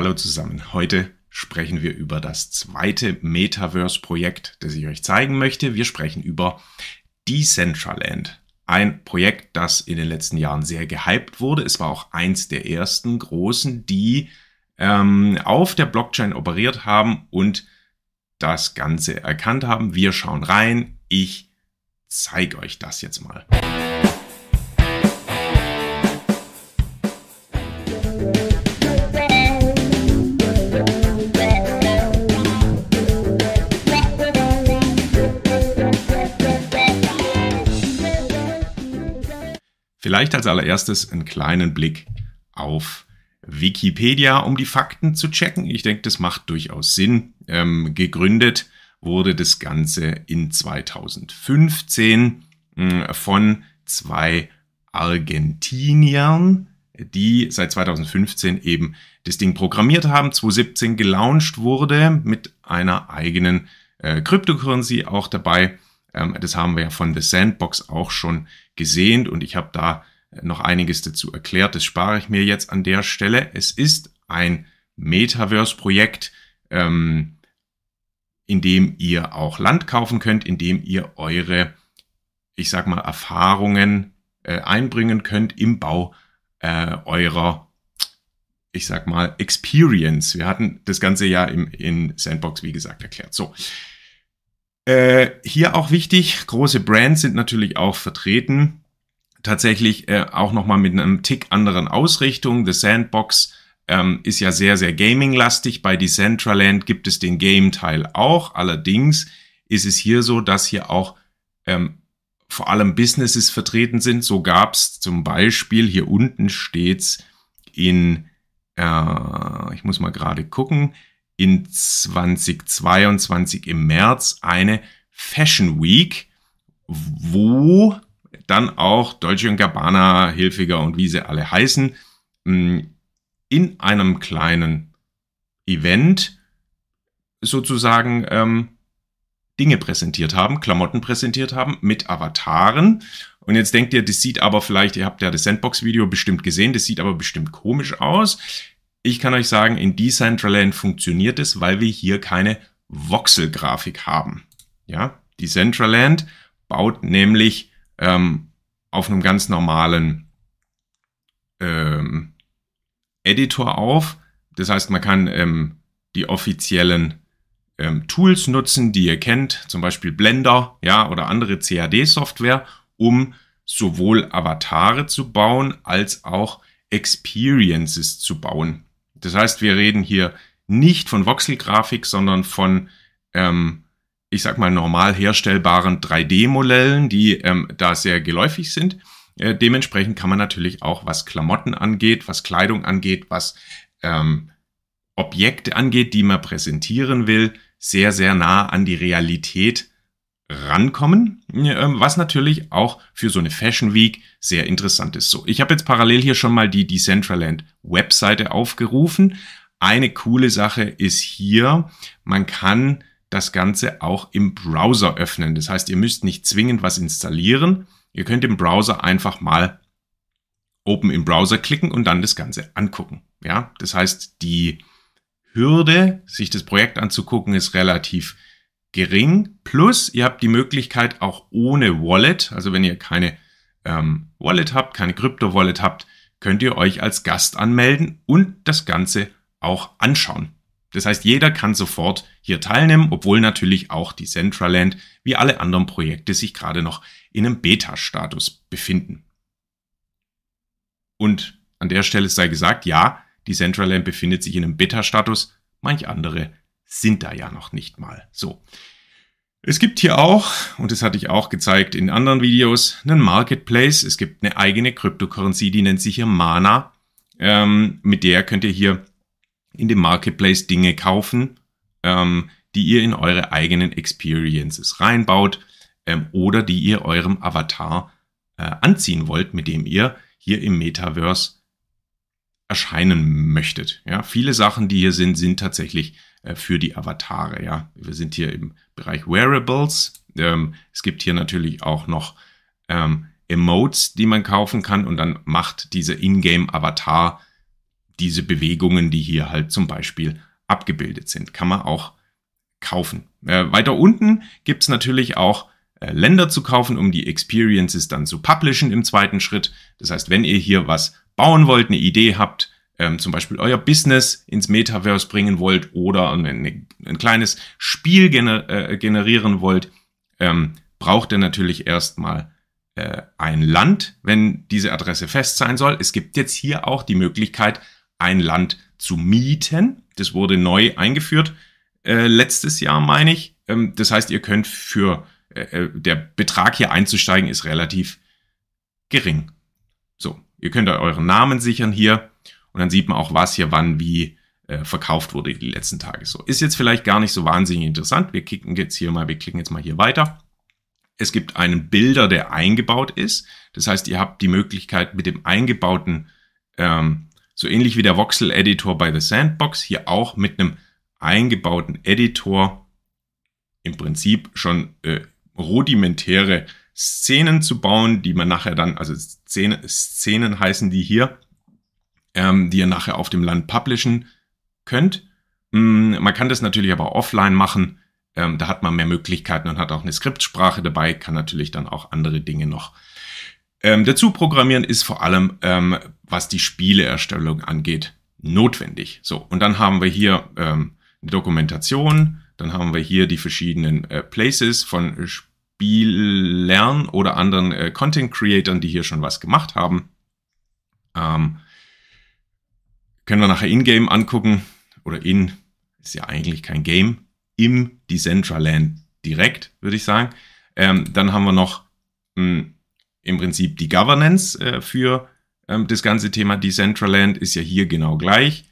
Hallo zusammen. Heute sprechen wir über das zweite Metaverse-Projekt, das ich euch zeigen möchte. Wir sprechen über Decentraland. Ein Projekt, das in den letzten Jahren sehr gehypt wurde. Es war auch eins der ersten großen, die ähm, auf der Blockchain operiert haben und das Ganze erkannt haben. Wir schauen rein. Ich zeige euch das jetzt mal. Vielleicht als allererstes einen kleinen Blick auf Wikipedia, um die Fakten zu checken. Ich denke, das macht durchaus Sinn. Ähm, gegründet wurde das Ganze in 2015 äh, von zwei Argentiniern, die seit 2015 eben das Ding programmiert haben, 2017 gelauncht wurde mit einer eigenen äh, Cryptocurrency auch dabei. Ähm, das haben wir ja von The Sandbox auch schon gesehen und ich habe da noch einiges dazu erklärt. Das spare ich mir jetzt an der Stelle. Es ist ein Metaverse-Projekt, ähm, in dem ihr auch Land kaufen könnt, in dem ihr eure, ich sag mal, Erfahrungen äh, einbringen könnt im Bau äh, eurer, ich sag mal, Experience. Wir hatten das Ganze ja im, in Sandbox, wie gesagt, erklärt. So. Äh, hier auch wichtig, große Brands sind natürlich auch vertreten tatsächlich äh, auch nochmal mit einem Tick anderen Ausrichtung. The Sandbox ähm, ist ja sehr, sehr gaming-lastig. Bei Decentraland gibt es den Game-Teil auch. Allerdings ist es hier so, dass hier auch ähm, vor allem Businesses vertreten sind. So gab es zum Beispiel, hier unten steht's in, äh, ich muss mal gerade gucken, in 2022 im März eine Fashion Week, wo dann auch Dolce Gabbana, Hilfiger und wie sie alle heißen, mm, in einem kleinen Event sozusagen ähm, Dinge präsentiert haben, Klamotten präsentiert haben mit Avataren. Und jetzt denkt ihr, das sieht aber vielleicht, ihr habt ja das Sandbox-Video bestimmt gesehen, das sieht aber bestimmt komisch aus. Ich kann euch sagen, in Decentraland funktioniert es, weil wir hier keine Voxel-Grafik haben. Ja, Decentraland baut nämlich ähm, auf einem ganz normalen ähm, Editor auf. Das heißt, man kann ähm, die offiziellen ähm, Tools nutzen, die ihr kennt, zum Beispiel Blender, ja, oder andere CAD-Software, um sowohl Avatare zu bauen als auch Experiences zu bauen. Das heißt, wir reden hier nicht von Voxel-Grafik, sondern von ähm, ich sag mal, normal herstellbaren 3D-Modellen, die ähm, da sehr geläufig sind. Äh, dementsprechend kann man natürlich auch, was Klamotten angeht, was Kleidung angeht, was ähm, Objekte angeht, die man präsentieren will, sehr, sehr nah an die Realität rankommen, ähm, was natürlich auch für so eine Fashion Week sehr interessant ist. So, ich habe jetzt parallel hier schon mal die Decentraland Webseite aufgerufen. Eine coole Sache ist hier, man kann das Ganze auch im Browser öffnen. Das heißt, ihr müsst nicht zwingend was installieren. Ihr könnt im Browser einfach mal Open im Browser klicken und dann das Ganze angucken. Ja, das heißt, die Hürde, sich das Projekt anzugucken, ist relativ gering. Plus, ihr habt die Möglichkeit auch ohne Wallet, also wenn ihr keine ähm, Wallet habt, keine Krypto-Wallet habt, könnt ihr euch als Gast anmelden und das Ganze auch anschauen. Das heißt, jeder kann sofort hier teilnehmen, obwohl natürlich auch die Centraland wie alle anderen Projekte sich gerade noch in einem Beta-Status befinden. Und an der Stelle sei gesagt, ja, die Centraland befindet sich in einem Beta-Status, manch andere sind da ja noch nicht mal. So. Es gibt hier auch, und das hatte ich auch gezeigt in anderen Videos, einen Marketplace. Es gibt eine eigene Cryptocurrency, die nennt sich hier Mana. Ähm, mit der könnt ihr hier in dem Marketplace Dinge kaufen, ähm, die ihr in eure eigenen Experiences reinbaut ähm, oder die ihr eurem Avatar äh, anziehen wollt, mit dem ihr hier im Metaverse erscheinen möchtet. Ja, viele Sachen, die hier sind, sind tatsächlich äh, für die Avatare. Ja, wir sind hier im Bereich Wearables. Ähm, es gibt hier natürlich auch noch ähm, Emotes, die man kaufen kann und dann macht dieser Ingame-Avatar diese Bewegungen, die hier halt zum Beispiel abgebildet sind. Kann man auch kaufen. Äh, weiter unten gibt's natürlich auch äh, Länder zu kaufen, um die Experiences dann zu publishen im zweiten Schritt. Das heißt, wenn ihr hier was bauen wollt, eine Idee habt, ähm, zum Beispiel euer Business ins Metaverse bringen wollt oder ein, ein kleines Spiel gener äh, generieren wollt, ähm, braucht ihr natürlich erstmal äh, ein Land, wenn diese Adresse fest sein soll. Es gibt jetzt hier auch die Möglichkeit, ein Land zu mieten. Das wurde neu eingeführt, äh, letztes Jahr meine ich. Ähm, das heißt, ihr könnt für äh, äh der Betrag hier einzusteigen ist relativ gering. So, ihr könnt euren Namen sichern hier und dann sieht man auch, was hier wann wie äh, verkauft wurde die letzten Tage. So, ist jetzt vielleicht gar nicht so wahnsinnig interessant. Wir klicken jetzt hier mal, wir klicken jetzt mal hier weiter. Es gibt einen Bilder, der eingebaut ist. Das heißt, ihr habt die Möglichkeit mit dem eingebauten, ähm, so ähnlich wie der Voxel-Editor bei The Sandbox, hier auch mit einem eingebauten Editor im Prinzip schon äh, rudimentäre Szenen zu bauen, die man nachher dann, also Szene, Szenen heißen die hier, ähm, die ihr nachher auf dem Land publishen könnt. Mm, man kann das natürlich aber offline machen. Ähm, da hat man mehr Möglichkeiten und hat auch eine Skriptsprache dabei, kann natürlich dann auch andere Dinge noch ähm, dazu programmieren, ist vor allem, ähm, was die Spieleerstellung angeht, notwendig. So, und dann haben wir hier ähm, eine Dokumentation, dann haben wir hier die verschiedenen äh, Places von Spielern oder anderen äh, Content Creatern, die hier schon was gemacht haben. Ähm, können wir nachher in-game angucken oder in, ist ja eigentlich kein Game, im Decentraland direkt, würde ich sagen. Ähm, dann haben wir noch mh, hm, im Prinzip die Governance äh, für ähm, das ganze Thema Decentraland ist ja hier genau gleich.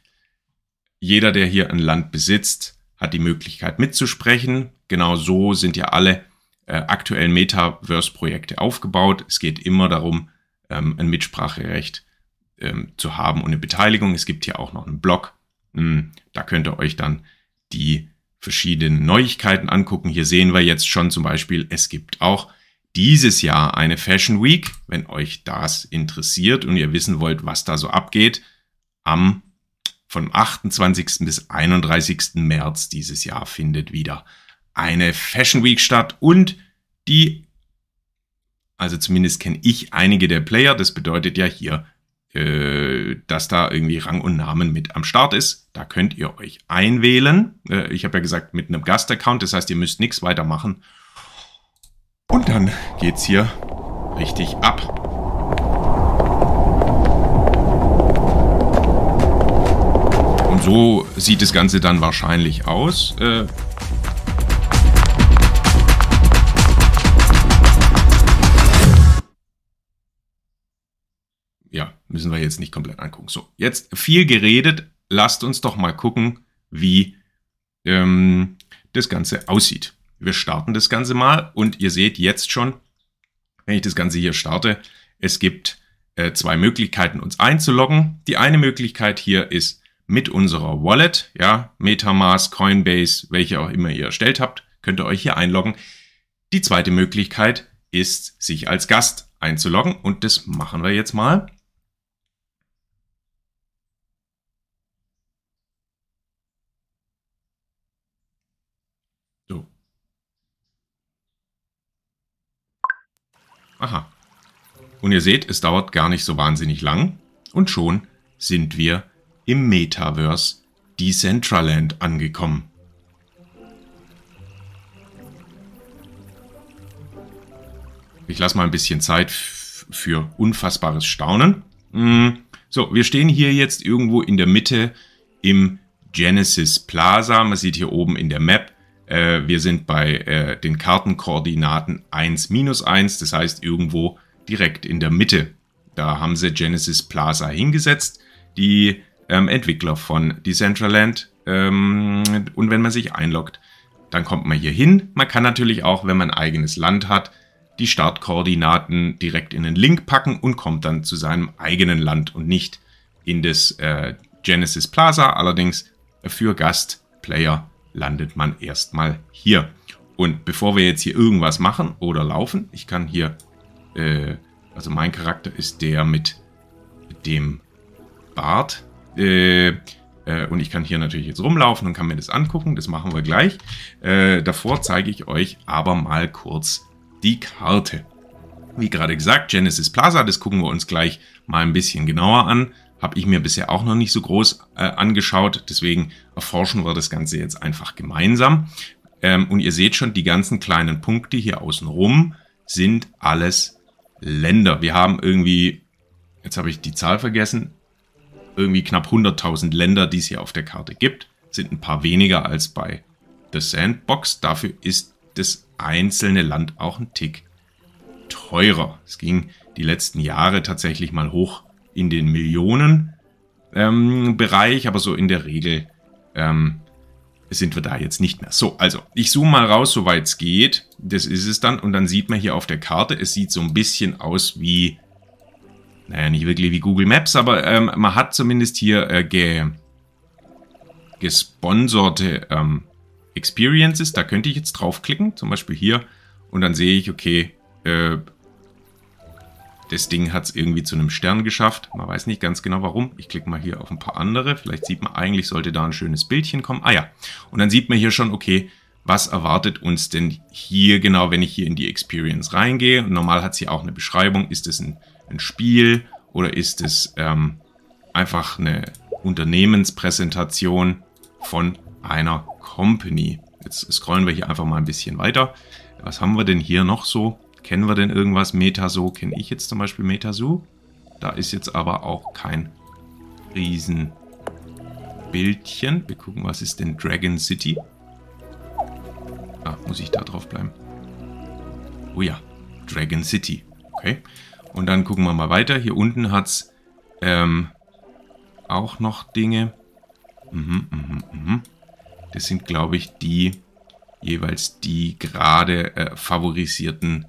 Jeder, der hier ein Land besitzt, hat die Möglichkeit mitzusprechen. Genau so sind ja alle äh, aktuellen Metaverse-Projekte aufgebaut. Es geht immer darum, ähm, ein Mitspracherecht ähm, zu haben und eine Beteiligung. Es gibt hier auch noch einen Blog. Hm, da könnt ihr euch dann die verschiedenen Neuigkeiten angucken. Hier sehen wir jetzt schon zum Beispiel, es gibt auch dieses Jahr eine Fashion Week, wenn euch das interessiert und ihr wissen wollt, was da so abgeht, am vom 28. bis 31. März dieses Jahr findet wieder eine Fashion Week statt und die, also zumindest kenne ich einige der Player, das bedeutet ja hier äh, dass da irgendwie Rang und Namen mit am Start ist. Da könnt ihr euch einwählen. Äh, ich habe ja gesagt, mit einem Gastaccount, das heißt, ihr müsst nichts weiter machen. Und dann geht's hier richtig ab. Und so sieht das Ganze dann wahrscheinlich aus. Äh, ja, müssen wir jetzt nicht komplett angucken. So, jetzt viel geredet. Lasst uns doch mal gucken, wie ähm, das Ganze aussieht. Wir starten das Ganze mal und ihr seht jetzt schon, wenn ich das Ganze hier starte, es gibt äh, zwei Möglichkeiten, uns einzuloggen. Die eine Möglichkeit hier ist mit unserer Wallet, ja, Metamask, Coinbase, welche auch immer ihr erstellt habt, könnt ihr euch hier einloggen. Die zweite Möglichkeit ist, sich als Gast einzuloggen und das machen wir jetzt mal. Aha. Und ihr seht, es dauert gar nicht so wahnsinnig lang und schon sind wir im Metaverse Decentraland angekommen. Ich lasse mal ein bisschen Zeit für unfassbares Staunen. Hm, so, wir stehen hier jetzt irgendwo in der Mitte im Genesis Plaza. Man sieht hier oben in der Map äh, wir sind bei äh, den Kartenkoordinaten 1 minus 1, das heißt irgendwo direkt in der Mitte. Da haben sie Genesis Plaza hingesetzt, die ähm, Entwickler von Decentraland. Ähm, und wenn man sich einloggt, dann kommt man hier hin. Man kann natürlich auch, wenn man ein eigenes Land hat, die Startkoordinaten direkt in den Link packen und kommt dann zu seinem eigenen Land und nicht in das äh, Genesis Plaza. Allerdings für Gastplayer landet man erstmal hier. Und bevor wir jetzt hier irgendwas machen oder laufen, ich kann hier, äh, also mein Charakter ist der mit dem Bart. Äh, äh, und ich kann hier natürlich jetzt rumlaufen und kann mir das angucken. Das machen wir gleich. Äh, davor zeige ich euch aber mal kurz die Karte. Wie gerade gesagt, Genesis Plaza, das gucken wir uns gleich mal ein bisschen genauer an. Habe ich mir bisher auch noch nicht so groß äh, angeschaut. Deswegen erforschen wir das Ganze jetzt einfach gemeinsam. Ähm, und ihr seht schon, die ganzen kleinen Punkte hier außenrum sind alles Länder. Wir haben irgendwie, jetzt habe ich die Zahl vergessen, irgendwie knapp 100.000 Länder, die es hier auf der Karte gibt. Sind ein paar weniger als bei The Sandbox. Dafür ist das einzelne Land auch ein Tick teurer. Es ging die letzten Jahre tatsächlich mal hoch in den Millionen ähm, Bereich, aber so in der Regel ähm, sind wir da jetzt nicht mehr. So, also ich zoome mal raus, soweit es geht. Das ist es dann. Und dann sieht man hier auf der Karte, es sieht so ein bisschen aus wie, naja, nicht wirklich wie Google Maps, aber ähm, man hat zumindest hier äh, ge, gesponserte ähm, Experiences. Da könnte ich jetzt draufklicken, zum Beispiel hier. Und dann sehe ich, okay, äh, das Ding hat es irgendwie zu einem Stern geschafft. Man weiß nicht ganz genau warum. Ich klicke mal hier auf ein paar andere. Vielleicht sieht man, eigentlich sollte da ein schönes Bildchen kommen. Ah ja, und dann sieht man hier schon, okay, was erwartet uns denn hier genau, wenn ich hier in die Experience reingehe. Und normal hat es hier auch eine Beschreibung. Ist es ein, ein Spiel oder ist es ähm, einfach eine Unternehmenspräsentation von einer Company? Jetzt scrollen wir hier einfach mal ein bisschen weiter. Was haben wir denn hier noch so? Kennen wir denn irgendwas? Metaso kenne ich jetzt zum Beispiel Metaso. Da ist jetzt aber auch kein Riesenbildchen. Wir gucken, was ist denn Dragon City? Ah, muss ich da drauf bleiben? Oh ja, Dragon City. Okay. Und dann gucken wir mal weiter. Hier unten hat es ähm, auch noch Dinge. Mhm, mhm, mhm. Das sind, glaube ich, die jeweils die gerade äh, favorisierten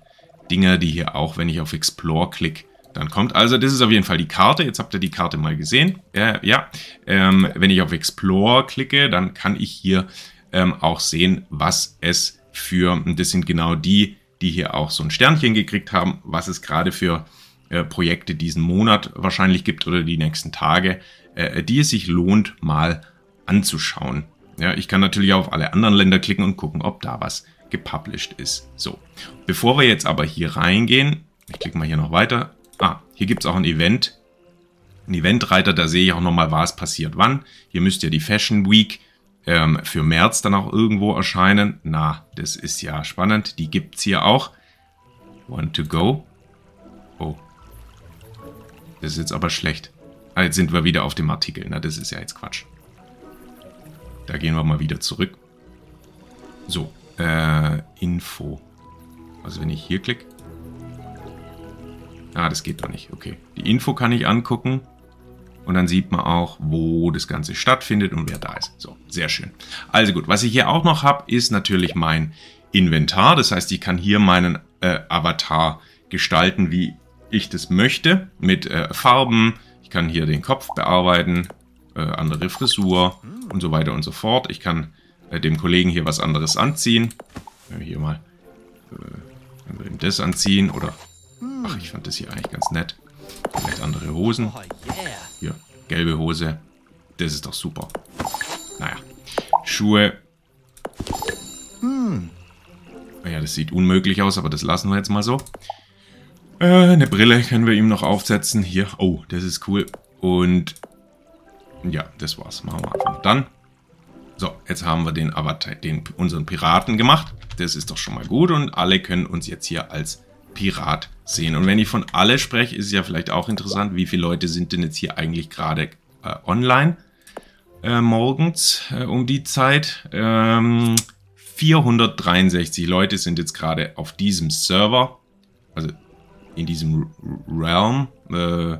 Dinger, die hier auch, wenn ich auf Explore klicke, dann kommt. Also das ist auf jeden Fall die Karte. Jetzt habt ihr die Karte mal gesehen. Äh, ja, ähm, wenn ich auf Explore klicke, dann kann ich hier ähm, auch sehen, was es für, das sind genau die, die hier auch so ein Sternchen gekriegt haben, was es gerade für äh, Projekte diesen Monat wahrscheinlich gibt oder die nächsten Tage, äh, die es sich lohnt, mal anzuschauen. Ja, ich kann natürlich auch auf alle anderen Länder klicken und gucken, ob da was gepublished ist. So, bevor wir jetzt aber hier reingehen, ich klicke mal hier noch weiter. Ah, hier gibt es auch ein Event. Ein Eventreiter, da sehe ich auch nochmal, was passiert wann. Hier müsste ja die Fashion Week ähm, für März dann auch irgendwo erscheinen. Na, das ist ja spannend. Die gibt es hier auch. Want to go? Oh. Das ist jetzt aber schlecht. Ah, jetzt sind wir wieder auf dem Artikel. Na, das ist ja jetzt Quatsch. Da gehen wir mal wieder zurück. So, äh, Info. Also wenn ich hier klicke. Ah, das geht doch nicht. Okay. Die Info kann ich angucken. Und dann sieht man auch, wo das Ganze stattfindet und wer da ist. So, sehr schön. Also gut, was ich hier auch noch habe, ist natürlich mein Inventar. Das heißt, ich kann hier meinen äh, Avatar gestalten, wie ich das möchte. Mit äh, Farben. Ich kann hier den Kopf bearbeiten, äh, andere Frisur und so weiter und so fort. Ich kann äh, dem Kollegen hier was anderes anziehen. Hier mal äh, ihm das anziehen oder... Ach, ich fand das hier eigentlich ganz nett. Vielleicht andere Hosen. Hier, gelbe Hose. Das ist doch super. Naja. Schuhe. Naja, das sieht unmöglich aus, aber das lassen wir jetzt mal so. Äh, eine Brille können wir ihm noch aufsetzen. Hier. Oh, das ist cool. Und ja, das war's. Machen wir einfach dann. So, jetzt haben wir den Avatar, den, unseren Piraten gemacht. Das ist doch schon mal gut und alle können uns jetzt hier als Pirat sehen. Und wenn ich von alle spreche, ist es ja vielleicht auch interessant, wie viele Leute sind denn jetzt hier eigentlich gerade äh, online äh, morgens äh, um die Zeit. Ähm, 463 Leute sind jetzt gerade auf diesem Server, also in diesem Realm, äh,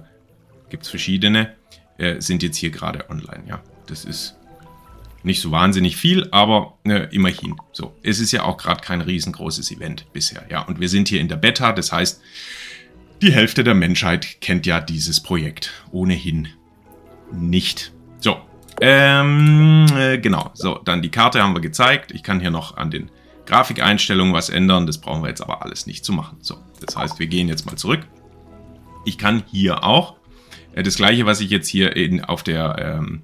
gibt es verschiedene, äh, sind jetzt hier gerade online. Ja, das ist nicht so wahnsinnig viel, aber äh, immerhin. So, es ist ja auch gerade kein riesengroßes Event bisher. Ja, und wir sind hier in der Beta, das heißt, die Hälfte der Menschheit kennt ja dieses Projekt ohnehin nicht. So, ähm, äh, genau. So, dann die Karte haben wir gezeigt. Ich kann hier noch an den Grafikeinstellungen was ändern. Das brauchen wir jetzt aber alles nicht zu machen. So, das heißt, wir gehen jetzt mal zurück. Ich kann hier auch Äh, das gleiche, was ich jetzt hier in, auf der, ähm,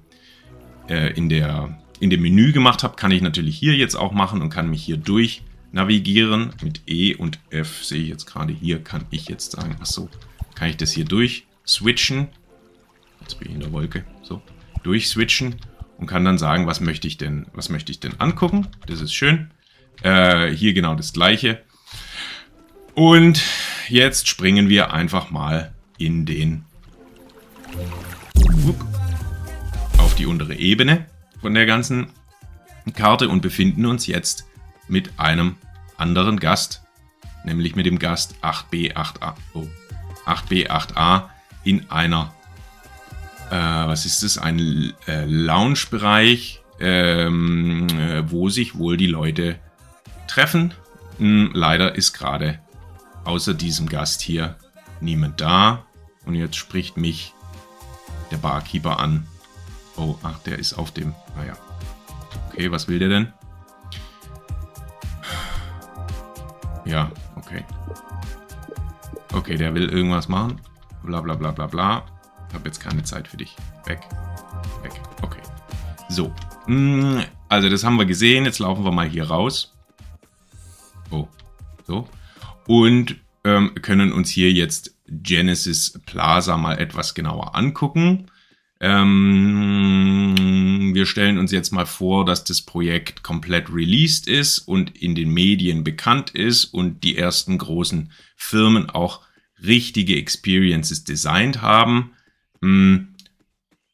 äh, in der, in dem Menü gemacht habe, kann ich natürlich hier jetzt auch machen und kann mich hier durch navigieren. Mit E und F sehe ich jetzt gerade hier, kann ich jetzt sagen, achso, kann ich das hier durch switchen. Jetzt bin ich in der Wolke. So, durchswitchen und kann dann sagen, was möchte ich denn, was möchte ich denn angucken. Das ist schön. Äh, hier genau das gleiche. Und jetzt springen wir einfach mal in den auf die untere Ebene von der ganzen Karte und befinden uns jetzt mit einem anderen Gast, nämlich mit dem Gast 8B8A, oh, 8B8A in einer, äh, was ist das, ein äh, Lounge-Bereich, ähm, äh, wo sich wohl die Leute treffen. Hm, leider ist gerade außer diesem Gast hier niemand da. Und jetzt spricht mich der Barkeeper an. Oh, ach, der ist auf dem. Naja. Okay, was will der denn? Ja, okay. Okay, der will irgendwas machen. Bla bla bla bla bla. Ich habe jetzt keine Zeit für dich. Weg. Weg. Okay. So. Hm, also das haben wir gesehen. Jetzt laufen wir mal hier raus. Oh. So. Und ähm, können uns hier jetzt Genesis Plaza mal etwas genauer angucken. Ähm, wir stellen uns jetzt mal vor, dass das Projekt komplett released ist und in den Medien bekannt ist und die ersten großen Firmen auch richtige Experiences designt haben. Mm,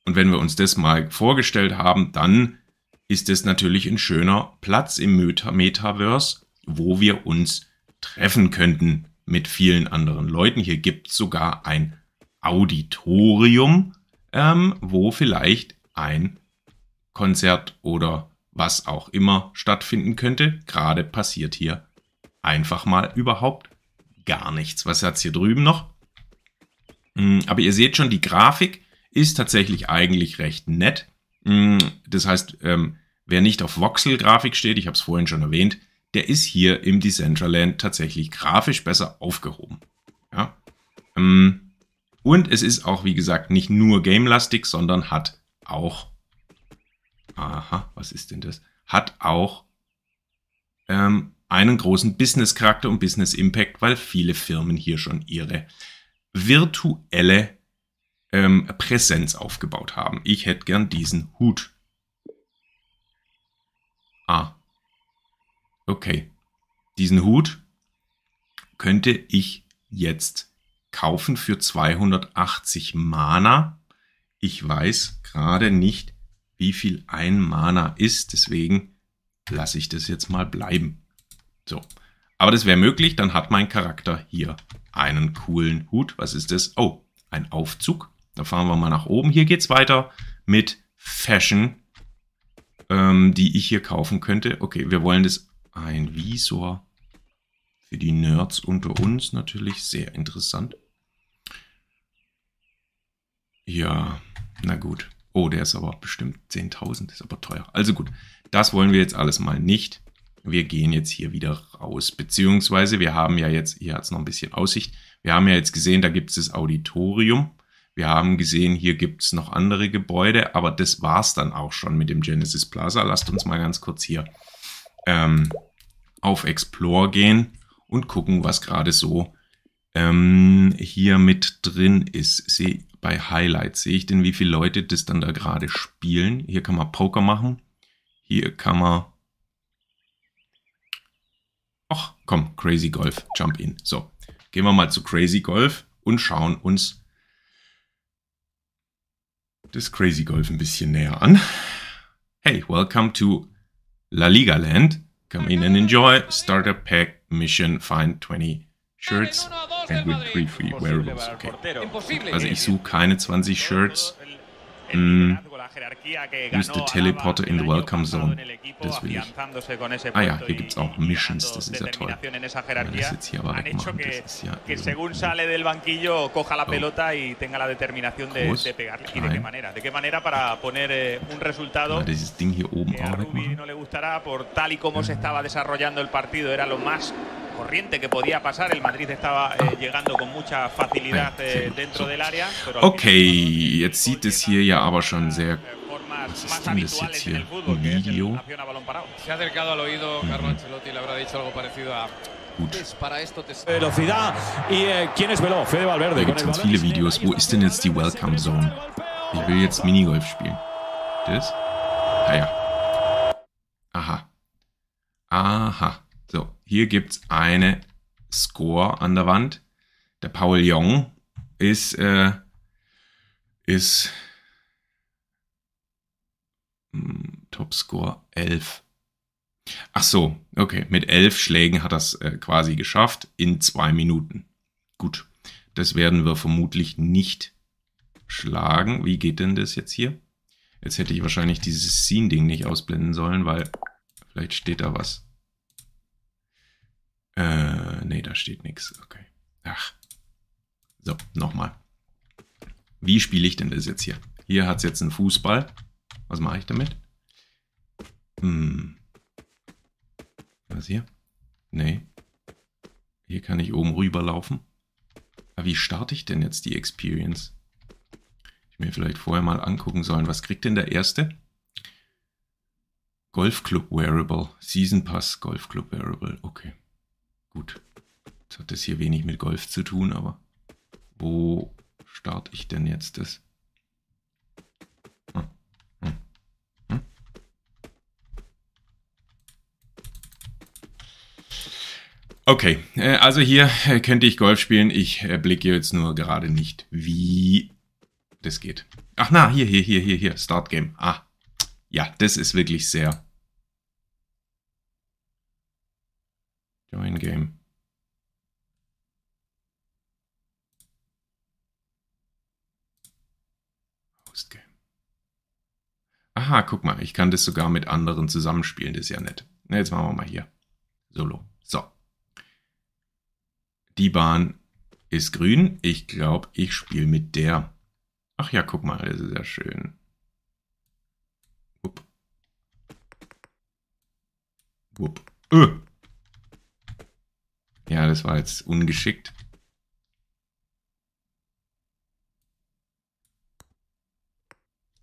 und wenn wir uns das mal vorgestellt haben, dann ist es natürlich ein schöner Platz im Metaverse, wo wir uns treffen könnten mit vielen anderen Leuten. Hier gibt es sogar ein Auditorium, ähm, wo vielleicht ein Konzert oder was auch immer stattfinden könnte. Gerade passiert hier einfach mal überhaupt gar nichts. Was hat es hier drüben noch? Hm, aber ihr seht schon, die Grafik ist tatsächlich eigentlich recht nett. Hm, das heißt, ähm, wer nicht auf Voxel-Grafik steht, ich habe es vorhin schon erwähnt, der ist hier im Decentraland tatsächlich grafisch besser aufgehoben. Ja. Ähm, und es ist auch, wie gesagt, nicht nur gamelastig, sondern hat auch, aha, was ist denn das? Hat auch ähm, einen großen Business-Charakter und Business-Impact, weil viele Firmen hier schon ihre virtuelle ähm, Präsenz aufgebaut haben. Ich hätte gern diesen Hut. Ah, okay, diesen Hut könnte ich jetzt kaufen für 280 Mana. Ich weiß gerade nicht, wie viel ein Mana ist, deswegen lasse ich das jetzt mal bleiben. So, aber das wäre möglich, dann hat mein Charakter hier einen coolen Hut. Was ist das? Oh, ein Aufzug. Da fahren wir mal nach oben. Hier geht es weiter mit Fashion, ähm, die ich hier kaufen könnte. Okay, wir wollen das ein Visor für die Nerds unter uns natürlich sehr interessant. Ja, na gut. Oh, der ist aber bestimmt 10.000, ist aber teuer. Also gut, das wollen wir jetzt alles mal nicht. Wir gehen jetzt hier wieder raus, beziehungsweise wir haben ja jetzt, hier hat es noch ein bisschen Aussicht, wir haben ja jetzt gesehen, da gibt es das Auditorium. Wir haben gesehen, hier gibt es noch andere Gebäude, aber das war es dann auch schon mit dem Genesis Plaza. Lasst uns mal ganz kurz hier ähm, auf Explore gehen und gucken, was gerade so ähm, hier mit drin ist. Seh, bei Highlights sehe ich denn, wie viele Leute das dann da gerade spielen. Hier kann man Poker machen. Hier kann man... Ach, komm, Crazy Golf, Jump in. So, gehen wir mal zu Crazy Golf und schauen uns das Crazy Golf ein bisschen näher an. Hey, welcome to La Liga Land. Come in and enjoy. Starter pack mission. Find 20 Shirts and win 3 free wearables. Okay. Also ich suche keine 20 Shirts. Mm. Use the teleporter in the welcome zone. Das will ich. Ah ja, hier gibt es auch Missions, das ist ja toll. Wenn wir das jetzt hier aber wegmachen, das ist ja... Que según sale del banquillo, coja la pelota y tenga la determinación de, de pegarle. ¿Y de qué manera? ¿De qué manera para poner eh, un resultado ja, dieses Ding hier oben que a Rubí no le gustará por tal y como se estaba desarrollando el partido? Era lo más corriente que podía pasar. El Madrid estaba eh, llegando con mucha facilidad eh, dentro del área. Okay, jetzt sieht es hier ja aber schon sehr. Was ist denn das jetzt hier? Ein Video? Se ha acercado al oído Carlo Ancelotti y le habrá dicho algo parecido a. Gut. Velocidad y eh, quién es veloz, Fede Valverde. Da gibt es ganz viele Videos. Wo ist denn jetzt die Welcome Zone? Ich will jetzt Minigolf spielen. Das? Ah ja. Aha. Aha. Hier gibt es eine Score an der Wand. Der Paul Jong ist, äh, ist hm, Topscore 11. Ach so, okay. Mit 11 Schlägen hat er es äh, quasi geschafft in zwei Minuten. Gut, das werden wir vermutlich nicht schlagen. Wie geht denn das jetzt hier? Jetzt hätte ich wahrscheinlich dieses Scene-Ding nicht ausblenden sollen, weil vielleicht steht da was. Äh, nee, da steht nichts. Okay. Ach. So, nochmal. Wie spiele ich denn das jetzt hier? Hier hat es jetzt einen Fußball. Was mache ich damit? Hm. Was hier? Nee. Hier kann ich oben rüber laufen. Aber wie starte ich denn jetzt die Experience? Ich mir vielleicht vorher mal angucken sollen. Was kriegt denn der erste? Golfclub Wearable. Season Pass Golfclub Wearable. Okay. Gut. Jetzt hat das hier wenig mit Golf zu tun, aber wo starte ich denn jetzt das? Hm, hm, hm. Okay, äh, also hier äh, könnte ich Golf spielen. Ich äh, blicke jetzt nur gerade nicht, wie das geht. Ach na, hier, hier, hier, hier, hier, Start Game. Ah, ja, das ist wirklich sehr Join Game. Host Game. Aha, guck mal, ich kann das sogar mit anderen zusammenspielen, das ist ja nett. Jetzt machen wir mal hier. Solo. So. Die Bahn ist grün. Ich glaube, ich spiele mit der. Ach ja, guck mal, das ist ja schön. Wupp. Wupp. Öh. Das war jetzt ungeschickt.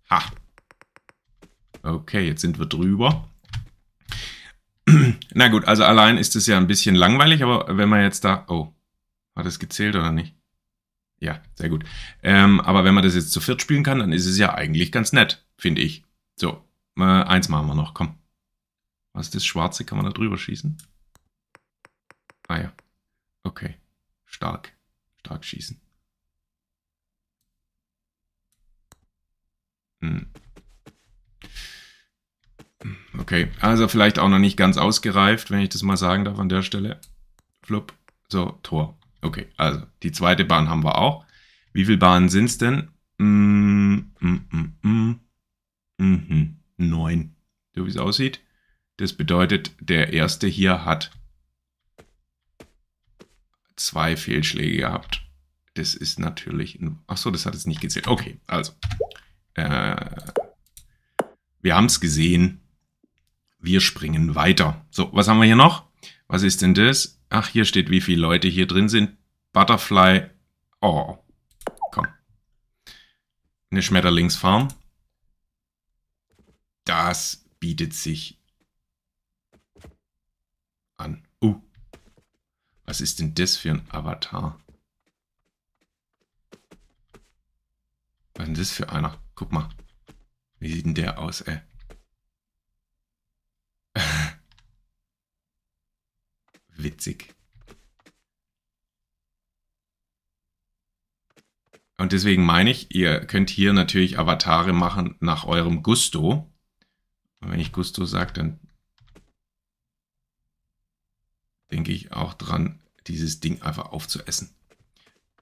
Ha. Okay, jetzt sind wir drüber. Na gut, also allein ist es ja ein bisschen langweilig, aber wenn man jetzt da... Oh, hat es gezählt oder nicht? Ja, sehr gut. Ähm, aber wenn man das jetzt zu viert spielen kann, dann ist es ja eigentlich ganz nett, finde ich. So, äh, eins machen wir noch, komm. Was ist das Schwarze? Kann man da drüber schießen? Ah ja. Okay. Stark. Stark schießen. Hm. Okay, also vielleicht auch noch nicht ganz ausgereift, wenn ich das mal sagen darf an der Stelle. Flupp. So, Tor. Okay, also die zweite Bahn haben wir auch. Wie viele Bahnen sind es denn? Mm, mm, mm, mm. Neun. So wie es aussieht. Das bedeutet, der erste hier hat zwei Fehlschläge gehabt. Das ist natürlich... Achso, das hat jetzt nicht gezählt. Okay, also. Äh, wir haben es gesehen. Wir springen weiter. So, was haben wir hier noch? Was ist denn das? Ach, hier steht, wie viele Leute hier drin sind. Butterfly. Oh, komm. Eine Schmetterlingsfarm. Das bietet sich an. Uh. Was ist denn das für ein Avatar? Was ist denn das für einer? Guck mal. Wie sieht denn der aus, ey? Witzig. Und deswegen meine ich, ihr könnt hier natürlich Avatare machen nach eurem Gusto. Und wenn ich Gusto sage, dann denke ich auch dran, dieses Ding einfach aufzuessen.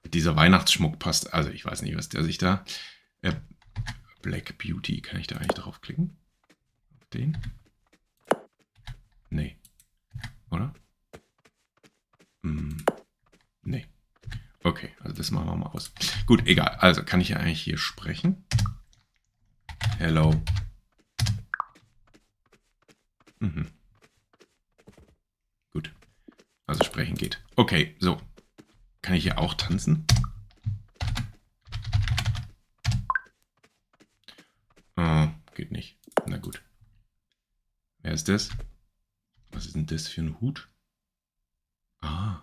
Dieser Weihnachtsschmuck passt, also ich weiß nicht, was der sich da... Äh, Black Beauty, kann ich da eigentlich drauf klicken? Auf den? Nee. Oder? Hm. Nee. Okay, also das machen wir mal aus. Gut, egal. Also kann ich ja eigentlich hier sprechen. Hello. Mhm. Dementsprechend geht. Okay, so. Kann ich hier auch tanzen? Oh, geht nicht. Na gut. Wer ist das? Was ist denn das für ein Hut? Ah.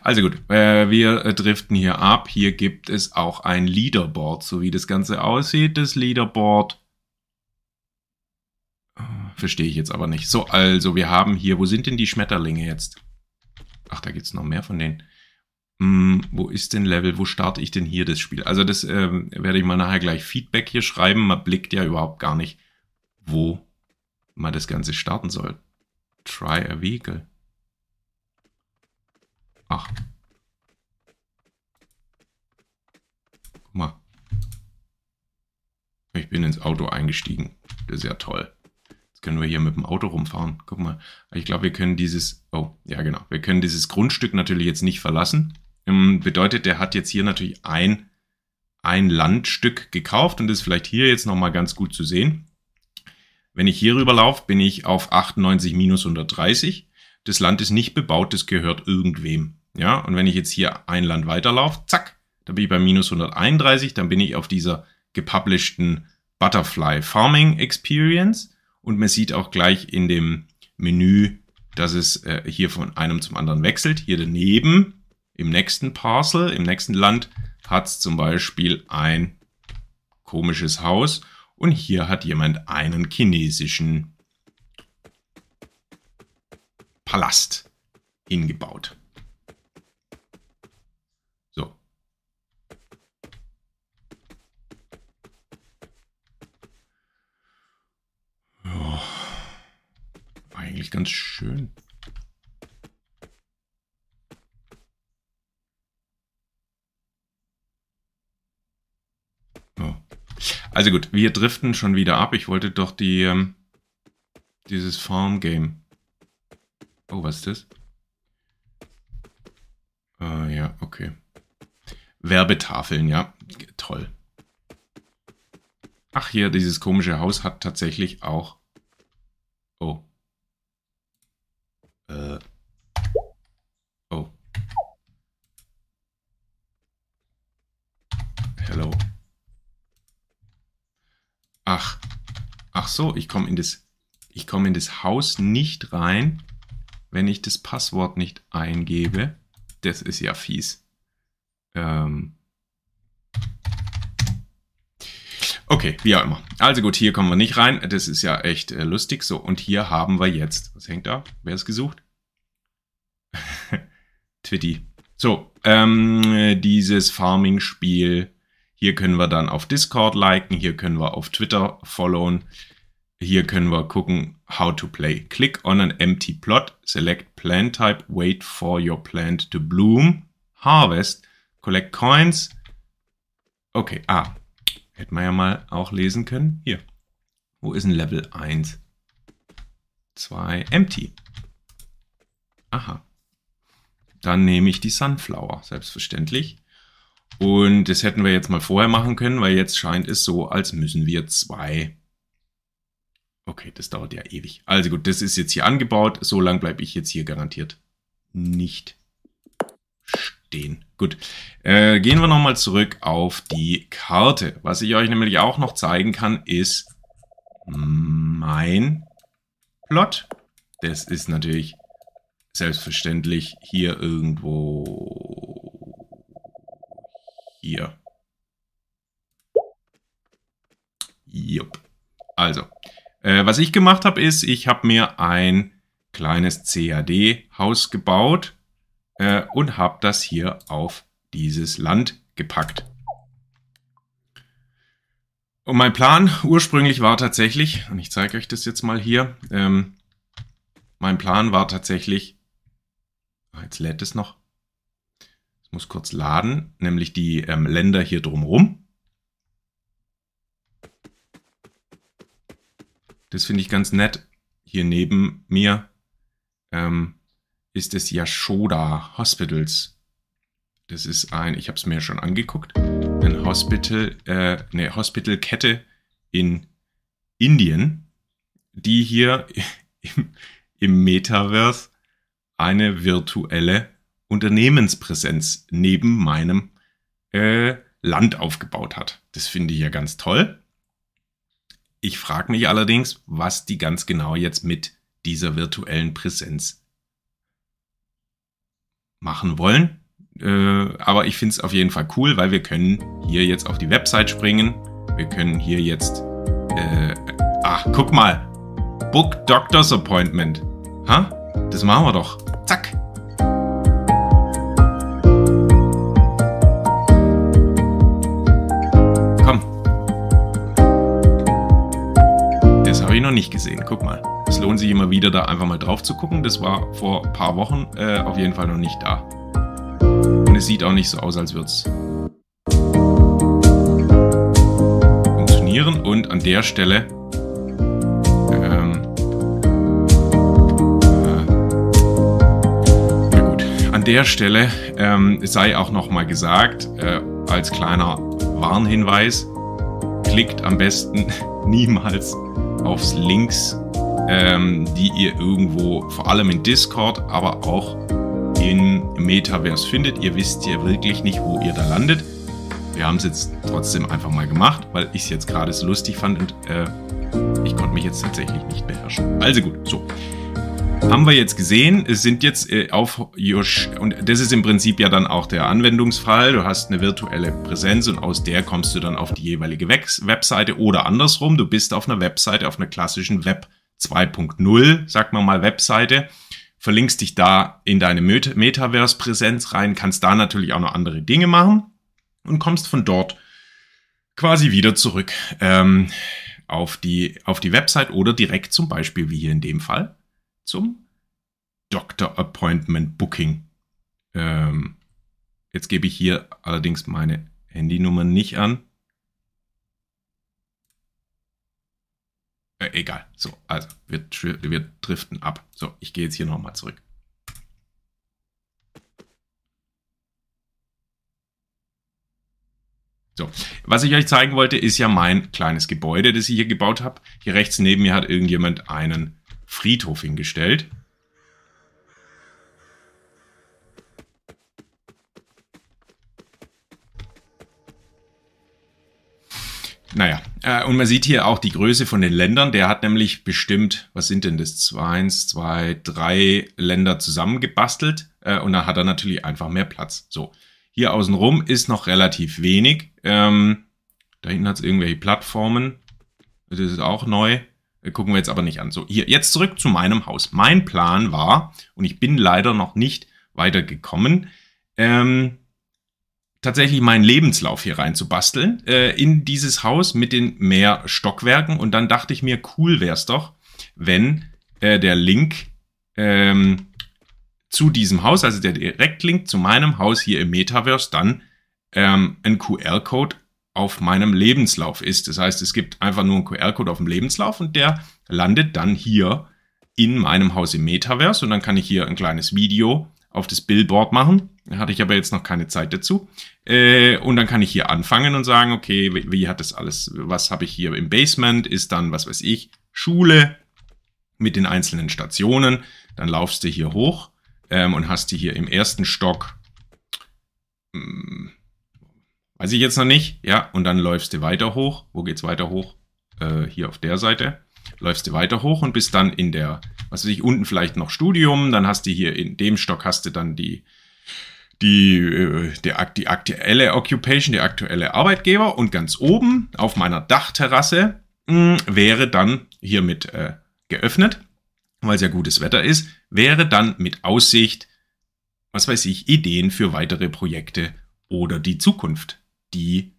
Also gut, äh, wir äh, driften hier ab. Hier gibt es auch ein Leaderboard, so wie das Ganze aussieht. Das Leaderboard äh, verstehe ich jetzt aber nicht. So, also wir haben hier, wo sind denn die Schmetterlinge jetzt? Ach, da gibt es noch mehr von denen. Hm, wo ist denn Level? Wo starte ich denn hier das Spiel? Also das äh, werde ich mal nachher gleich Feedback hier schreiben. Man blickt ja überhaupt gar nicht, wo man das Ganze starten soll. Try a Vehicle. Ach. Guck mal. Ich bin ins Auto eingestiegen. Das ist ja toll. Können wir hier mit dem Auto rumfahren. Guck mal. Ich glaube, wir können dieses... Oh, ja genau. Wir können dieses Grundstück natürlich jetzt nicht verlassen. Ähm, bedeutet, der hat jetzt hier natürlich ein, ein Landstück gekauft und ist vielleicht hier jetzt nochmal ganz gut zu sehen. Wenn ich hier rüber laufe, bin ich auf 98 minus 130. Das Land ist nicht bebaut, das gehört irgendwem. Ja, und wenn ich jetzt hier ein Land weiterlaufe, zack, da bin ich bei minus 131, dann bin ich auf dieser gepublishten Butterfly Farming Experience und man sieht auch gleich in dem Menü, dass es äh, hier von einem zum anderen wechselt. Hier daneben, im nächsten Parcel, im nächsten Land, hat es zum Beispiel ein komisches Haus und hier hat jemand einen chinesischen Palast hingebaut. Eigentlich ganz schön. Oh. Also gut, wir driften schon wieder ab. Ich wollte doch die ähm, dieses Farm Game. Oh, was ist das? Uh, ja, okay. Werbetafeln, ja. Toll. Ach, hier, dieses komische Haus hat tatsächlich auch... Oh. Äh. Oh. Hello. Ach. Ach so, ich komme in das ich komme in das Haus nicht rein, wenn ich das Passwort nicht eingebe. Das ist ja fies. Ähm. Okay, wie auch immer. Also gut, hier kommen wir nicht rein. Das ist ja echt äh, lustig. So, und hier haben wir jetzt, was hängt da? Wer ist gesucht? Twitty. So, ähm, dieses Farming-Spiel. Hier können wir dann auf Discord liken, hier können wir auf Twitter followen. Hier können wir gucken, how to play. Click on an empty plot, select plant type, wait for your plant to bloom, harvest, collect coins. Okay, ah, Hätten wir ja mal auch lesen können. Hier. Wo ist ein Level 1? 2. Empty. Aha. Dann nehme ich die Sunflower, selbstverständlich. Und das hätten wir jetzt mal vorher machen können, weil jetzt scheint es so, als müssen wir zwei. Okay, das dauert ja ewig. Also gut, das ist jetzt hier angebaut. So lang bleibe ich jetzt hier garantiert nicht stehen. Gut, äh, gehen wir nochmal zurück auf die Karte. Was ich euch nämlich auch noch zeigen kann, ist mein Plot. Das ist natürlich selbstverständlich hier irgendwo hier. Jupp. Also, äh, was ich gemacht habe, ist, ich habe mir ein kleines CAD-Haus gebaut äh, und habe das hier auf dieses Land gepackt. Und mein Plan ursprünglich war tatsächlich, und ich zeige euch das jetzt mal hier, ähm, mein Plan war tatsächlich, ah, jetzt lädt es noch, es muss kurz laden, nämlich die ähm, Länder hier drumherum. Das finde ich ganz nett. Hier neben mir ähm, ist es Yashoda Hospitals. Das ist ein, ich habe es mir schon angeguckt, ein Hospital, äh, eine Hospitalkette in Indien, die hier im, im Metaverse eine virtuelle Unternehmenspräsenz neben meinem äh, Land aufgebaut hat. Das finde ich ja ganz toll. Ich frage mich allerdings, was die ganz genau jetzt mit dieser virtuellen Präsenz machen wollen. Äh, aber ich finde es auf jeden Fall cool, weil wir können hier jetzt auf die Website springen. Wir können hier jetzt... Äh, ach, guck mal. Book Doctor's Appointment. Ha? Das machen wir doch. Nicht gesehen. Guck mal. Es lohnt sich immer wieder, da einfach mal drauf zu gucken. Das war vor ein paar Wochen äh, auf jeden Fall noch nicht da. Und es sieht auch nicht so aus, als würde es funktionieren. Und an der Stelle ähm, äh, gut. An der Stelle ähm, sei auch noch mal gesagt, äh, als kleiner Warnhinweis, klickt am besten niemals aufs Links, ähm, die ihr irgendwo, vor allem in Discord, aber auch in Metaverse findet. Ihr wisst ja wirklich nicht, wo ihr da landet. Wir haben es jetzt trotzdem einfach mal gemacht, weil ich es jetzt gerade so lustig fand und äh, ich konnte mich jetzt tatsächlich nicht beherrschen. Also gut, so. Haben wir jetzt gesehen, es sind jetzt äh, auf Josh, und das ist im Prinzip ja dann auch der Anwendungsfall. Du hast eine virtuelle Präsenz und aus der kommst du dann auf die jeweilige Webseite oder andersrum. Du bist auf einer Webseite, auf einer klassischen Web 2.0, sag mal mal Webseite verlinkst dich da in deine Metaverse-Präsenz rein, kannst da natürlich auch noch andere Dinge machen und kommst von dort quasi wieder zurück ähm, auf, die, auf die Website oder direkt zum Beispiel, wie hier in dem Fall, zum Doctor Appointment Booking. Ähm, jetzt gebe ich hier allerdings meine Handynummer nicht an. Äh, egal. So, also wir, wir driften ab. So, ich gehe jetzt hier nochmal zurück. So, was ich euch zeigen wollte, ist ja mein kleines Gebäude, das ich hier gebaut habe. Hier rechts neben mir hat irgendjemand einen Friedhof hingestellt. Naja, äh, und man sieht hier auch die Größe von den Ländern. Der hat nämlich bestimmt, was sind denn das? Eins, zwei, drei Länder zusammengebastelt. Äh, und da hat er natürlich einfach mehr Platz. So, hier außenrum ist noch relativ wenig. Ähm, da hinten hat es irgendwelche Plattformen. Das ist auch neu. Äh, gucken wir jetzt aber nicht an. So, hier, jetzt zurück zu meinem Haus. Mein Plan war, und ich bin leider noch nicht weitergekommen, ähm, tatsächlich meinen Lebenslauf hier rein zu basteln äh, in dieses Haus mit den mehr Stockwerken. Und dann dachte ich mir, cool wäre es doch, wenn äh, der Link ähm, zu diesem Haus, also der Direktlink zu meinem Haus hier im Metaverse, dann ähm, ein QR-Code auf meinem Lebenslauf ist. Das heißt, es gibt einfach nur einen QR-Code auf dem Lebenslauf und der landet dann hier in meinem Haus im Metaverse und dann kann ich hier ein kleines Video auf das Billboard machen. Da hatte ich aber jetzt noch keine Zeit dazu. Äh, und dann kann ich hier anfangen und sagen, okay, wie, hat das alles, was habe ich hier im Basement? Ist dann, was weiß ich, Schule mit den einzelnen Stationen. Dann laufst du hier hoch ähm, und hast du hier im ersten Stock, hm, weiß ich jetzt noch nicht, ja, und dann läufst du weiter hoch. Wo geht's weiter hoch? Äh, hier auf der Seite. Läufst du weiter hoch und bist dann in der, was weiß ich, unten vielleicht noch Studium, dann hast du hier in dem Stock hast du dann die, die, äh, die aktuelle Occupation, der aktuelle Arbeitgeber. Und ganz oben auf meiner Dachterrasse mh, hm, wäre dann hiermit äh, geöffnet, weil es ja gutes Wetter ist, wäre dann mit Aussicht, was weiß ich, Ideen für weitere Projekte oder die Zukunft, die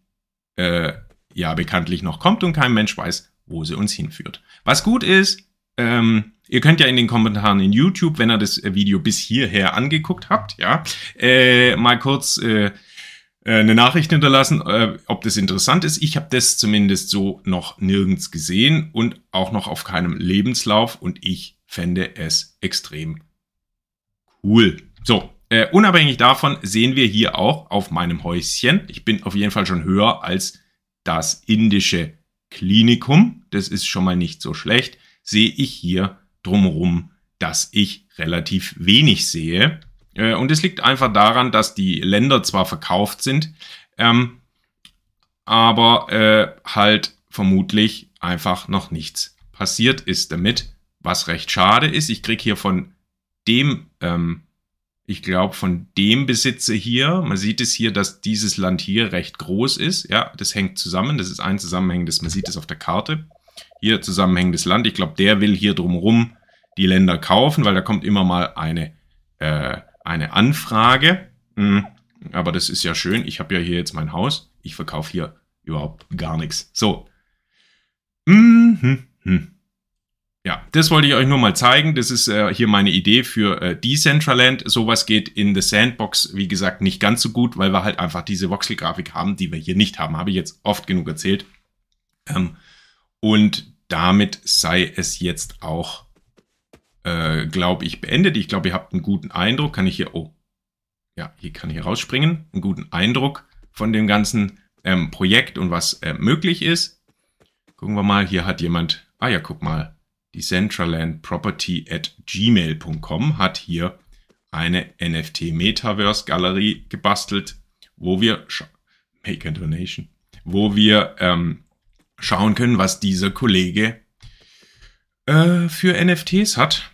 äh, ja bekanntlich noch kommt und kein Mensch weiß, wo sie uns hinführt. Was gut ist, ähm, ihr könnt ja in den Kommentaren in YouTube, wenn ihr das Video bis hierher angeguckt habt, ja, äh, mal kurz äh, äh, eine Nachricht hinterlassen, äh, ob das interessant ist. Ich habe das zumindest so noch nirgends gesehen und auch noch auf keinem Lebenslauf und ich fände es extrem cool. So, äh, unabhängig davon sehen wir hier auch auf meinem Häuschen, ich bin auf jeden Fall schon höher als das indische Klinikum, das ist schon mal nicht so schlecht, sehe ich hier drumherum dass ich relativ wenig sehe. Äh, und es liegt einfach daran, dass die Länder zwar verkauft sind, ähm, aber äh, halt vermutlich einfach noch nichts passiert ist damit, was recht schade ist. Ich kriege hier von dem, ähm, ich glaube, von dem Besitzer hier, man sieht es hier, dass dieses Land hier recht groß ist. Ja, das hängt zusammen, das ist ein zusammenhängendes, man sieht es auf der Karte. Hier zusammenhängendes Land. Ich glaube, der will hier drumherum die Länder kaufen, weil da kommt immer mal eine, äh, eine Anfrage. Hm, aber das ist ja schön. Ich habe ja hier jetzt mein Haus. Ich verkaufe hier überhaupt gar nichts. So. Mhm. Hm. Ja, das wollte ich euch nur mal zeigen. Das ist äh, hier meine Idee für äh, Decentraland. Sowas geht in The Sandbox, wie gesagt, nicht ganz so gut, weil wir halt einfach diese Voxel-Grafik haben, die wir hier nicht haben. Habe ich jetzt oft genug erzählt. Ähm, und damit sei es jetzt auch, äh, glaube ich, beendet. Ich glaube, ihr habt einen guten Eindruck. Kann ich hier, oh, ja, hier kann ich rausspringen. Einen guten Eindruck von dem ganzen ähm, Projekt und was äh, möglich ist. Gucken wir mal, hier hat jemand, ah ja, guck mal, die Centraland Property at gmail.com hat hier eine NFT Metaverse Galerie gebastelt, wo wir, make a donation, wo wir ähm, schauen können, was dieser Kollege äh, für NFTs hat.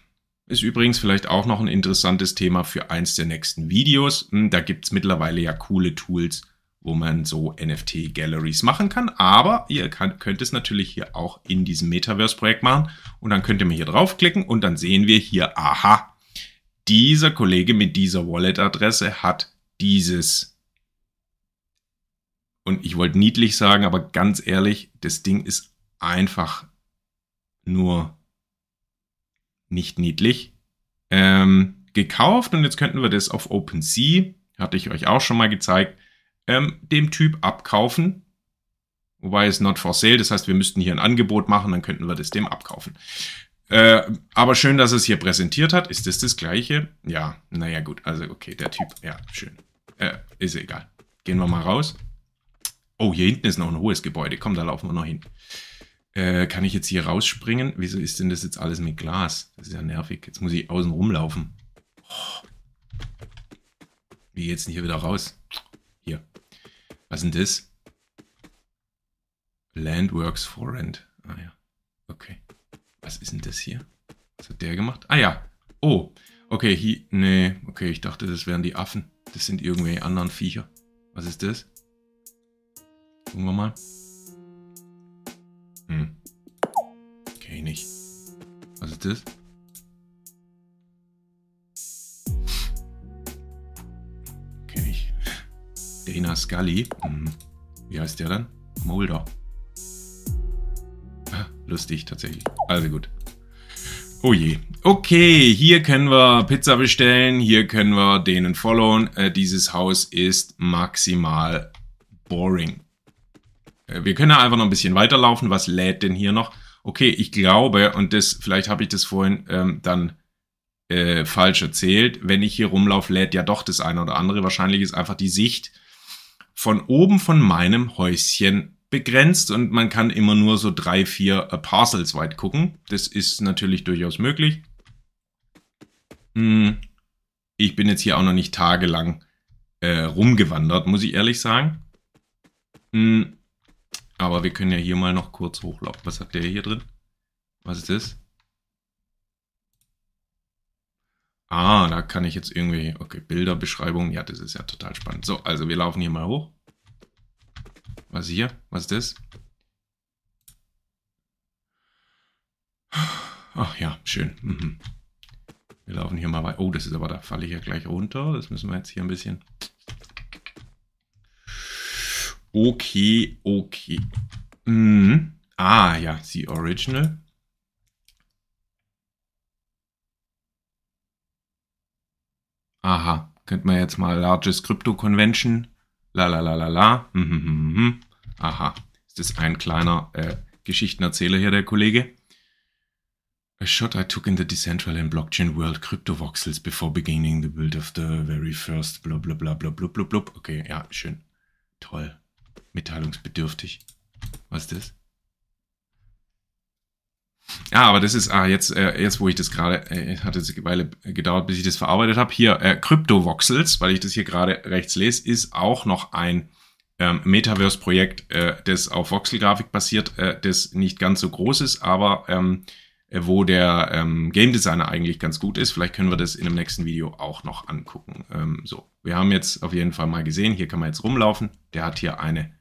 Ist übrigens vielleicht auch noch ein interessantes Thema für eins der nächsten Videos. Hm, da gibt es mittlerweile ja coole Tools, wo man so NFT-Galleries machen kann. Aber ihr kann, könnt es natürlich hier auch in diesem Metaverse-Projekt machen. Und dann könnt ihr mir hier draufklicken und dann sehen wir hier, aha, dieser Kollege mit dieser Wallet-Adresse hat dieses. Und ich wollte niedlich sagen, aber ganz ehrlich, das Ding ist einfach nur nicht niedlich. Ähm, gekauft und jetzt könnten wir das auf OpenSea, hatte ich euch auch schon mal gezeigt, ähm, dem Typ abkaufen. Wobei es not for sale, das heißt, wir müssten hier ein Angebot machen, dann könnten wir das dem abkaufen. Äh, aber schön, dass es hier präsentiert hat. Ist das das gleiche? Ja, naja gut, also okay, der Typ, ja, schön. Äh, ist egal. Gehen wir mal raus. Oh, hier hinten ist noch ein hohes Gebäude. Komm, da laufen wir noch hin. Äh, kann ich jetzt hier rausspringen? Wieso ist denn das jetzt alles mit Glas? Das ist ja nervig. Jetzt muss ich außen rumlaufen. Oh. Wie geht's denn hier wieder raus? Hier. Was denn das? Landworks for Rent. Ah ja. Okay. Was ist denn das hier? Was hat der gemacht? Ah ja. Oh. Okay, hier. Nee. Okay, ich dachte, das wären die Affen. Das sind irgendwelche anderen Viecher. Was ist das? Gucken wir mal. Hm. Okay, nicht. Was ist das? Dana Scully. Hm. Wie heißt der dann? Mulder. Ah, lustig, tatsächlich. Also gut. Oh je. Okay, hier können wir Pizza bestellen, hier können wir denen followen. Äh, dieses Haus ist maximal boring. Äh, wir können einfach noch ein bisschen weiterlaufen. Was lädt denn hier noch? Okay, ich glaube, und das, vielleicht habe ich das vorhin ähm, dann äh, falsch erzählt, wenn ich hier rumlaufe, lädt ja doch das eine oder andere. Wahrscheinlich ist einfach die Sicht von oben von meinem Häuschen begrenzt und man kann immer nur so drei, vier äh, Parcels weit gucken. Das ist natürlich durchaus möglich. Hm. Ich bin jetzt hier auch noch nicht tagelang äh, rumgewandert, muss ich ehrlich sagen. Hm. Aber wir können ja hier mal noch kurz hochlaufen. Was hat der hier drin? Was ist das? Ah, da kann ich jetzt irgendwie, okay, Bilderbeschreibung. Ja, das ist ja total spannend. So, also wir laufen hier mal hoch. Was hier? Was ist das? Ach ja, schön. Mhm. Wir laufen hier mal weiter. Oh, das ist aber, da falle ich ja gleich runter. Das müssen wir jetzt hier ein bisschen. Okay, okay. Mhm. Ah, ja, die Original. Aha, könnte man jetzt mal Largest Crypto Convention. La la la la la. Hm, hm, hm, hm. Aha, ist das ein kleiner äh, Geschichtenerzähler hier, der Kollege? A shot I took in the decentralized blockchain world crypto voxels before beginning the build of the very first bla bla bla bla bla bla. Okay, ja, schön. Toll. Mitteilungsbedürftig. Was ist das? Ja, aber das ist, ah, jetzt, äh, jetzt wo ich das gerade, äh, hat es eine Weile gedauert, bis ich das verarbeitet habe. Hier, äh, Crypto-Voxels, weil ich das hier gerade rechts lese, ist auch noch ein ähm, Metaverse-Projekt, äh, das auf Voxel-Grafik basiert, äh, das nicht ganz so groß ist, aber ähm, äh, wo der ähm, Game Designer eigentlich ganz gut ist. Vielleicht können wir das in dem nächsten Video auch noch angucken. Ähm, so, wir haben jetzt auf jeden Fall mal gesehen, hier kann man jetzt rumlaufen. Der hat hier eine,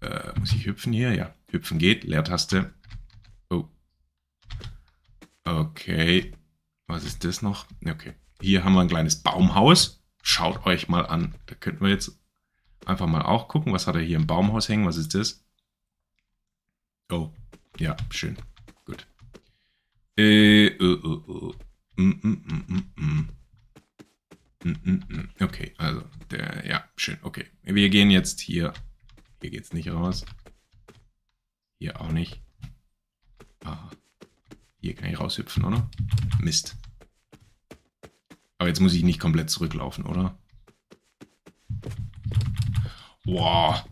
äh, muss ich hüpfen hier? Ja, hüpfen geht, Leertaste. Oh. Okay, was ist das noch? Okay, hier haben wir ein kleines Baumhaus. Schaut euch mal an. Da könnten wir jetzt einfach mal auch gucken. Was hat er hier im Baumhaus hängen? Was ist das? Oh, ja, schön. Gut. Äh, äh, äh, mm, mm, mm, okay, also, der, ja, schön, okay. Wir gehen jetzt hier, hier geht's nicht raus. Hier auch nicht. Hier kann ich raushüpfen, oder? Mist. Aber jetzt muss ich nicht komplett zurücklaufen, oder? Wow.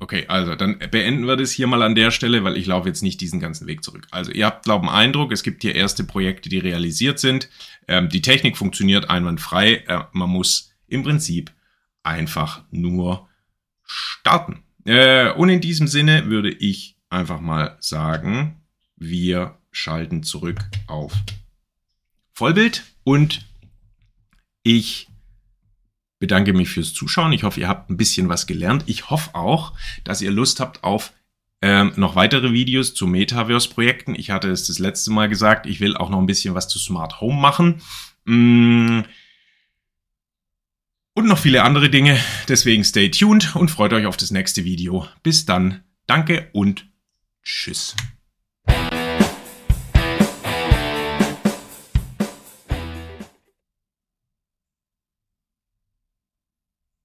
Okay, also dann beenden wir das hier mal an der Stelle, weil ich laufe jetzt nicht diesen ganzen Weg zurück. Also ihr habt, glaube ich, einen Eindruck, es gibt hier erste Projekte, die realisiert sind. Ähm, die Technik funktioniert einwandfrei. Äh, man muss im Prinzip einfach nur starten. Äh, und in diesem Sinne würde ich einfach mal sagen, wir schalten zurück auf Vollbild und ich bedanke mich fürs Zuschauen. Ich hoffe, ihr habt ein bisschen was gelernt. Ich hoffe auch, dass ihr Lust habt auf ähm, noch weitere Videos zu Metaverse-Projekten. Ich hatte es das letzte Mal gesagt, ich will auch noch ein bisschen was zu Smart Home machen. Mm. Und noch viele andere Dinge. Deswegen stay tuned und freut euch auf das nächste Video. Bis dann. Danke und tschüss.